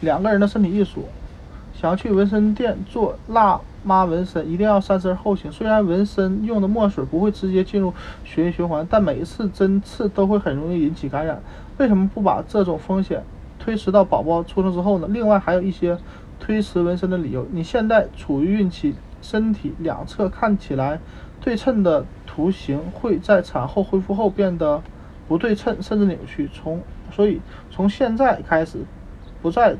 两个人的身体艺术。想要去纹身店做辣妈纹身，一定要三思而后行。虽然纹身用的墨水不会直接进入血液循环，但每一次针刺都会很容易引起感染。为什么不把这种风险推迟到宝宝出生之后呢？另外还有一些推迟纹身的理由。你现在处于孕期，身体两侧看起来对称的图形会在产后恢复后变得不对称，甚至扭曲。从所以从现在开始，不再。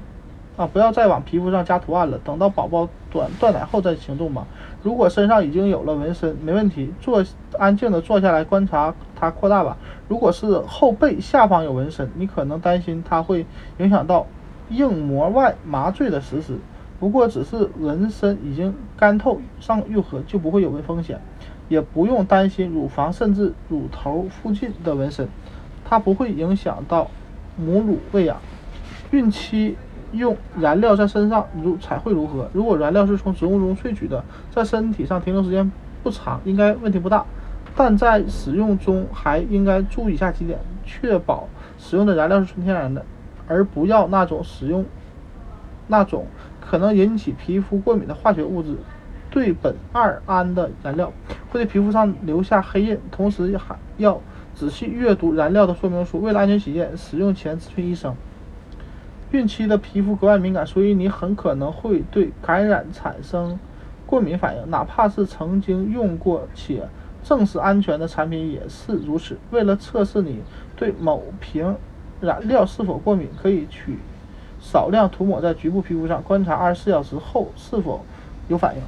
啊，不要再往皮肤上加图案了，等到宝宝断断奶后再行动吧。如果身上已经有了纹身，没问题，坐安静的坐下来观察它扩大吧。如果是后背下方有纹身，你可能担心它会影响到硬膜外麻醉的实施。不过只是纹身已经干透上愈合，就不会有纹风险，也不用担心乳房甚至乳头附近的纹身，它不会影响到母乳喂养。孕期。用燃料在身上如彩绘如何？如果燃料是从植物中萃取的，在身体上停留时间不长，应该问题不大。但在使用中还应该注意以下几点：确保使用的燃料是纯天然的，而不要那种使用那种可能引起皮肤过敏的化学物质对苯二胺的燃料，会对皮肤上留下黑印。同时还要仔细阅读燃料的说明书，为了安全起见，使用前咨询医生。孕期的皮肤格外敏感，所以你很可能会对感染产生过敏反应，哪怕是曾经用过且证实安全的产品也是如此。为了测试你对某瓶染料是否过敏，可以取少量涂抹在局部皮肤上，观察二十四小时后是否有反应。